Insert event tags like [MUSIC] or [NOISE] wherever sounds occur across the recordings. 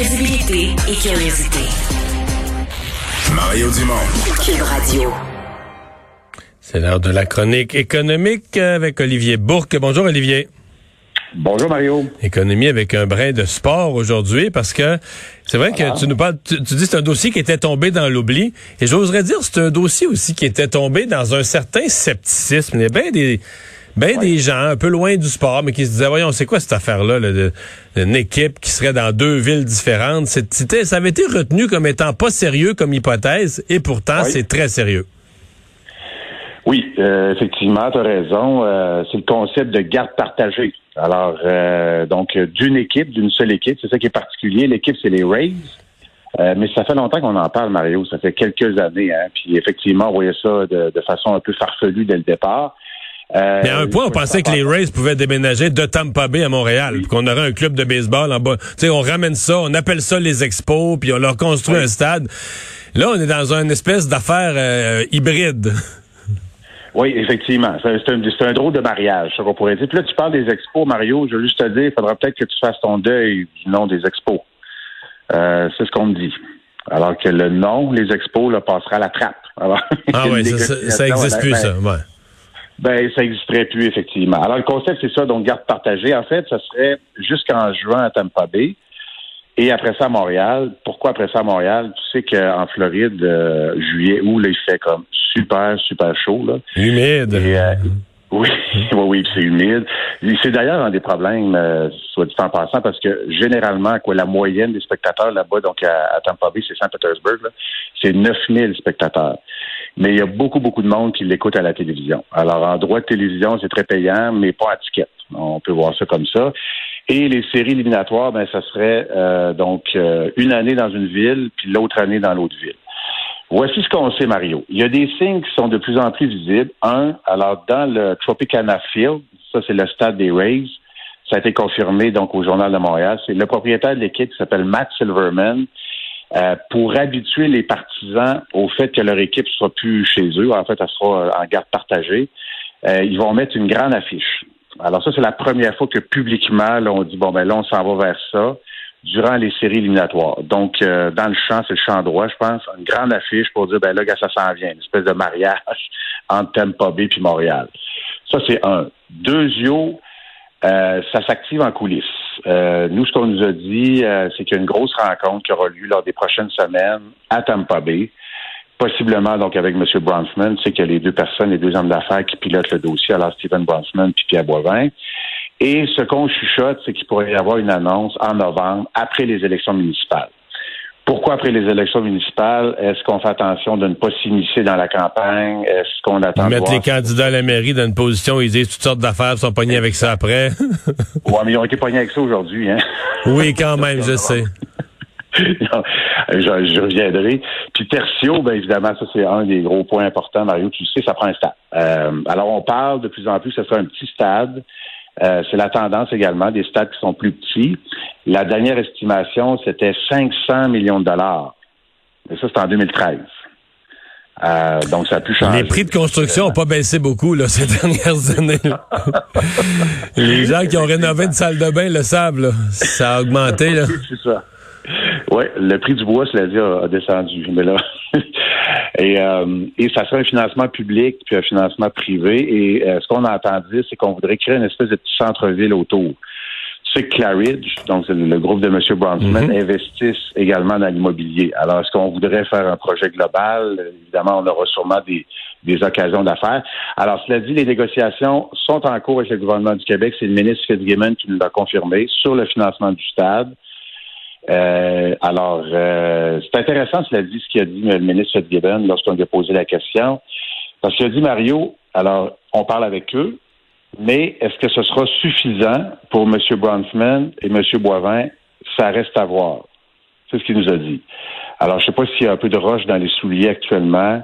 Crédibilité et curiosité. Mario Dumont. Cube Radio. C'est l'heure de la chronique économique avec Olivier Bourque. Bonjour Olivier. Bonjour Mario. Économie avec un brin de sport aujourd'hui parce que c'est vrai que tu nous parles, tu, tu dis c'est un dossier qui était tombé dans l'oubli et j'oserais dire c'est un dossier aussi qui était tombé dans un certain scepticisme. Il y a bien des ben des gens un peu loin du sport, mais qui se disaient, voyons, c'est quoi cette affaire-là, là, une équipe qui serait dans deux villes différentes? C'était, ça avait été retenu comme étant pas sérieux comme hypothèse, et pourtant, c'est très sérieux. Oui, euh, effectivement, tu as raison. Euh, c'est le concept de garde partagée. Alors, euh, donc, d'une équipe, d'une seule équipe, c'est ça qui est particulier. L'équipe, c'est les Rays. mais ça fait longtemps qu'on en parle, Mario. Ça fait quelques années. Hein? Puis effectivement, on voyait ça de, de façon un peu farfelue dès le départ. Euh, Mais à un point, on pensait que les Rays pouvaient déménager de Tampa Bay à Montréal, qu'on aurait un club de baseball en bas. Tu sais, on ramène ça, on appelle ça les expos, puis on leur construit un stade. Là, on est dans une espèce d'affaire euh, hybride. Oui, effectivement. C'est un, un, drôle de mariage, ça qu'on pourrait dire. Puis là, tu parles des expos, Mario. Je veux juste te dire, il faudra peut-être que tu fasses ton deuil du nom des expos. Euh, c'est ce qu'on me dit. Alors que le nom, les expos, là, passera à la trappe. [LAUGHS] ah oui, ça, ça, existe plus, ça. Ouais. Ben, ça n'existerait plus, effectivement. Alors, le concept, c'est ça, donc garde partagée. En fait, ça serait jusqu'en juin à Tampa Bay. Et après ça, à Montréal. Pourquoi après ça, à Montréal? Tu sais qu'en Floride, euh, juillet, août, là, il fait comme super, super chaud. Là. Humide. Euh, [LAUGHS] oui, oui, oui, c'est humide. C'est d'ailleurs un des problèmes, euh, soit dit en passant, parce que généralement, quoi, la moyenne des spectateurs là-bas, donc à, Tampa Bay, c'est Saint-Pétersbourg, c'est 9000 spectateurs. Mais il y a beaucoup, beaucoup de monde qui l'écoute à la télévision. Alors, en droit de télévision, c'est très payant, mais pas à ticket. On peut voir ça comme ça. Et les séries éliminatoires, ben, ça serait euh, donc euh, une année dans une ville, puis l'autre année dans l'autre ville. Voici ce qu'on sait, Mario. Il y a des signes qui sont de plus en plus visibles. Un, alors dans le Tropicana Field, ça c'est le stade des Rays, ça a été confirmé donc au Journal de Montréal. C'est le propriétaire de l'équipe qui s'appelle Matt Silverman. Euh, pour habituer les partisans au fait que leur équipe sera plus chez eux, en fait, elle sera en garde partagée, euh, ils vont mettre une grande affiche. Alors ça, c'est la première fois que publiquement, là, on dit, bon, ben là, on s'en va vers ça durant les séries éliminatoires. Donc, euh, dans le champ, c'est le champ droit, je pense, une grande affiche pour dire, ben là, ça s'en vient, une espèce de mariage [LAUGHS] entre Tampa Bay puis Montréal. Ça, c'est un. Deuxièmement, euh, ça s'active en coulisses. Euh, nous, ce qu'on nous a dit, euh, c'est qu'il y a une grosse rencontre qui aura lieu lors des prochaines semaines à Tampa Bay, possiblement donc avec M. Bronfman. Tu sais qu'il y a les deux personnes, les deux hommes d'affaires qui pilotent le dossier, alors Stephen Bronfman puis Pierre Boivin. Et ce qu'on chuchote, c'est qu'il pourrait y avoir une annonce en novembre, après les élections municipales. Pourquoi après les élections municipales, est-ce qu'on fait attention de ne pas s'immiscer dans la campagne? Est-ce qu'on attend Mettre les candidats à la mairie dans une position où ils disent toutes sortes d'affaires, sont pognés avec ça après. oui, mais ils ont été pognés avec ça aujourd'hui, hein? Oui, quand même, [LAUGHS] je sais. je, reviendrai. Puis Tertio, bien évidemment, ça c'est un des gros points importants, Mario. Tu sais, ça prend un stade. Euh, alors on parle de plus en plus, ça sera un petit stade. Euh, c'est la tendance également des stades qui sont plus petits. La dernière estimation, c'était 500 millions de dollars. Et ça, c'est en 2013. Euh, donc, ça a pu changer. Les prix de construction n'ont pas baissé beaucoup là, [LAUGHS] ces dernières années. [LAUGHS] Les gens qui ont rénové une salle de bain le savent. Ça a augmenté. Là. C'est ça. Oui, le prix du bois, cela dit, a, descendu. Mais là, [LAUGHS] et, euh, et ça serait un financement public puis un financement privé. Et euh, ce qu'on a entendu, c'est qu'on voudrait créer une espèce de petit centre-ville autour. C'est que Claridge, donc c'est le groupe de M. Bronfman, mm-hmm. investissent également dans l'immobilier. Alors, est-ce qu'on voudrait faire un projet global? Évidemment, on aura sûrement des, des occasions d'affaires. Alors, cela dit, les négociations sont en cours avec le gouvernement du Québec. C'est le ministre Fitzgibbon qui nous l'a confirmé sur le financement du stade. Euh, alors, euh, c'est intéressant, cela dit, ce qu'a dit le ministre Fitzgibbon lorsqu'on lui a posé la question. Parce qu'il a dit, Mario, alors, on parle avec eux, mais est-ce que ce sera suffisant pour M. Bronfman et M. Boivin? Ça reste à voir. C'est ce qu'il nous a dit. Alors, je ne sais pas s'il y a un peu de roche dans les souliers actuellement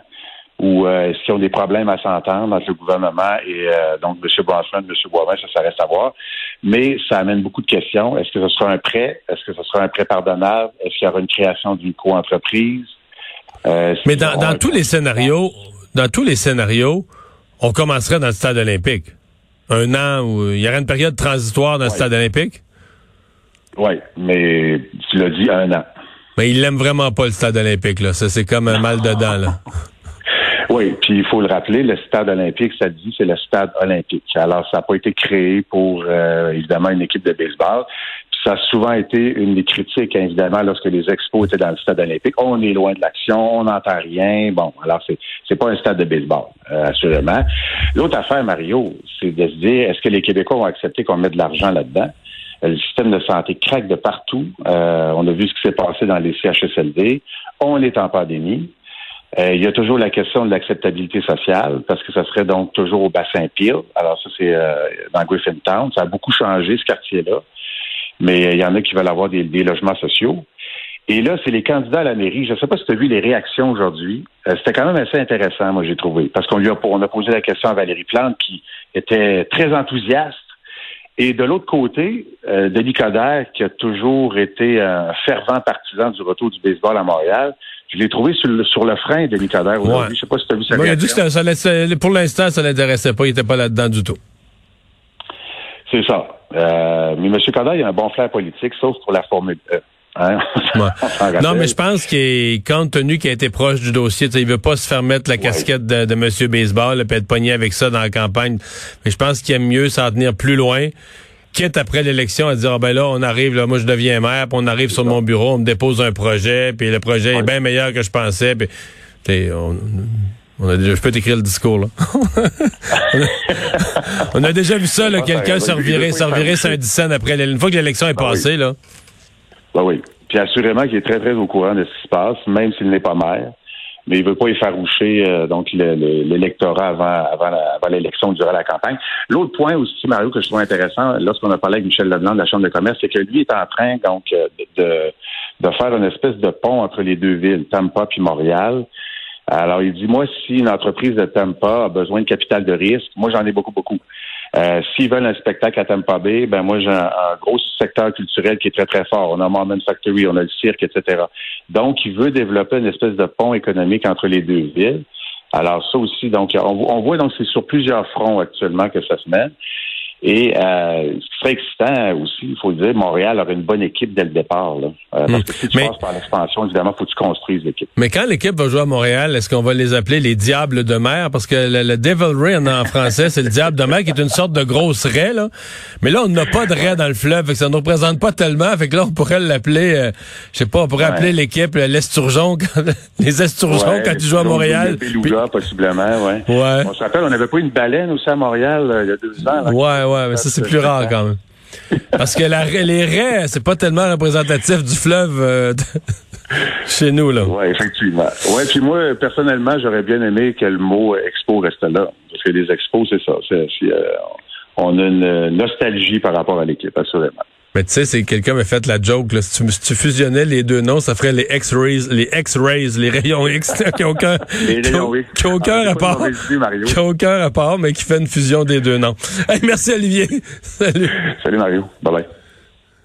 ou euh, est-ce qu'ils ont des problèmes à s'entendre entre le gouvernement et euh, donc M. Bronfman, M. Boivin, ça, ça reste à voir. Mais ça amène beaucoup de questions. Est-ce que ce sera un prêt? Est-ce que ce sera un prêt pardonnable? Est-ce qu'il y aura une création d'une co-entreprise? Euh, Mais dans, dans tous les scénarios, dans tous les scénarios, on commencerait dans le stade olympique. Un an où il y aurait une période transitoire dans le stade olympique? Oui, mais tu l'as dit un an. Mais il l'aime vraiment pas le stade olympique, là. Ça, c'est comme un mal dedans, là. [LAUGHS] Oui, puis il faut le rappeler, le stade olympique, ça dit, c'est le stade olympique. Alors, ça n'a pas été créé pour, euh, évidemment, une équipe de baseball. Ça a souvent été une des critiques, hein, évidemment, lorsque les expos étaient dans le stade olympique. On est loin de l'action, on n'entend rien. Bon, alors, c'est, c'est pas un stade de baseball, euh, assurément. L'autre affaire, Mario, c'est de se dire, est-ce que les Québécois vont accepter qu'on mette de l'argent là-dedans? Euh, le système de santé craque de partout. on a vu ce qui s'est passé dans les CHSLD. On est en pandémie. Euh, il y a toujours la question de l'acceptabilité sociale, parce que ça serait donc toujours au bassin Peel. Alors ça, c'est euh, dans Griffintown. Ça a beaucoup changé, ce quartier-là. Mais euh, il y en a qui veulent avoir des, logements sociaux. Et là, c'est les candidats à la mairie. Je ne sais pas si tu as vu les réactions aujourd'hui. C'était quand même assez intéressant, moi, j'ai trouvé. Parce qu'on lui a, posé la question à Valérie Plante, qui était très enthousiaste. Et de l'autre côté, Denis Coderre, qui a toujours été un fervent partisan du retour du baseball à Montréal, je l'ai trouvé sur le, sur le frein de Nicodère aujourd'hui. Je sais pas si tu as vu ça. il a dit que ça, pour l'instant, ça l'intéressait pas. Il était pas là-dedans du tout. C'est ça. Euh, mais M. Coderre, il a un bon flair politique, sauf pour la Formule E. Hein? [LAUGHS] non, mais je pense qu'il compte tenu qu'il a été proche du dossier, il veut pas se faire mettre la casquette de, de M. Baseball et être pogné avec ça dans la campagne. Mais je pense qu'il aime mieux s'en tenir plus loin quitte après l'élection à dire ah ben là on arrive là moi je deviens maire puis on arrive sur mon bureau on me dépose un projet puis le projet est bien meilleur que je pensais puis on, on a déjà je peux t'écrire le discours là. [LAUGHS] On, a, déjà vu ça là quelqu'un se revirer se revirer Saint-Dicenne après une fois que l'élection est ah passée là. Ben oui. Puis assurément qu'il est très très au courant de ce qui se passe même s'il n'est pas maire mais il veut pas effaroucher euh, donc l'électorat avant avant, avant l'élection durant la campagne. L'autre point aussi, Mario, que je trouve intéressant, lorsqu'on a parlé avec Michel Leblanc de la Chambre de commerce, c'est que lui est en train donc euh, de, de faire une espèce de pont entre les deux villes, Tampa puis Montréal. Alors, il dit, moi, si une entreprise de Tampa a besoin de capital de risque, moi, j'en ai beaucoup, beaucoup. Euh, S'ils veulent un spectacle à Tampa Bay, ben moi j'ai un, gros secteur culturel qui est très très fort. On a Mormon Factory, on a le cirque, etc. Donc il veut développer une espèce de pont économique entre les deux villes. Alors ça aussi, donc on, on voit donc c'est sur plusieurs fronts actuellement que ça se met. Et euh, ce qui serait excitant aussi, il faut le dire, Montréal aurait une bonne équipe dès le départ. Là. Euh, parce hmm. que si tu passes par l'expansion, évidemment, il faut que tu construises l'équipe. Mais quand l'équipe va jouer à Montréal, est-ce qu'on va les appeler les Diables de mer? Parce que le, Devil Ray en français, c'est le Diable de mer, qui est une sorte de grosse raie. Là. Mais là, on n'a pas de raie dans le fleuve, fait que ça ne représente pas tellement. Fait que là, on pourrait l'appeler, euh, je sais pas, on pourrait appeler l'équipe l'Esturgeon, [LAUGHS] les Esturgeons quand ils jouent à Montréal. Puis... possiblement, ouais. ouais. On se rappelle, on n'avait pas une baleine aussi à Montréal il y a deux ans. Là, ouais, ouais, mais ça, c'est plus rare quand même. Parce que la, les raies, c'est pas tellement représentatif du fleuve euh, [LAUGHS] chez nous, là. Oui, effectivement. Ouais, puis moi, personnellement, j'aurais bien aimé que le mot expo reste là. Parce que les expos, c'est ça. Euh, on a une nostalgie par rapport à l'équipe, assurément. Mais tu sais, c'est quelqu'un m'a fait la joke. Là. Si, tu, fusionnais les deux noms, ça ferait les X-rays, les X-rays, les rayons X qui ont aucun, qui ont, qui ont aucun rapport, qui ont aucun rapport, mais qui fait une fusion des deux noms. merci Olivier. [LAUGHS] Salut. Salut Mario. Bye bye.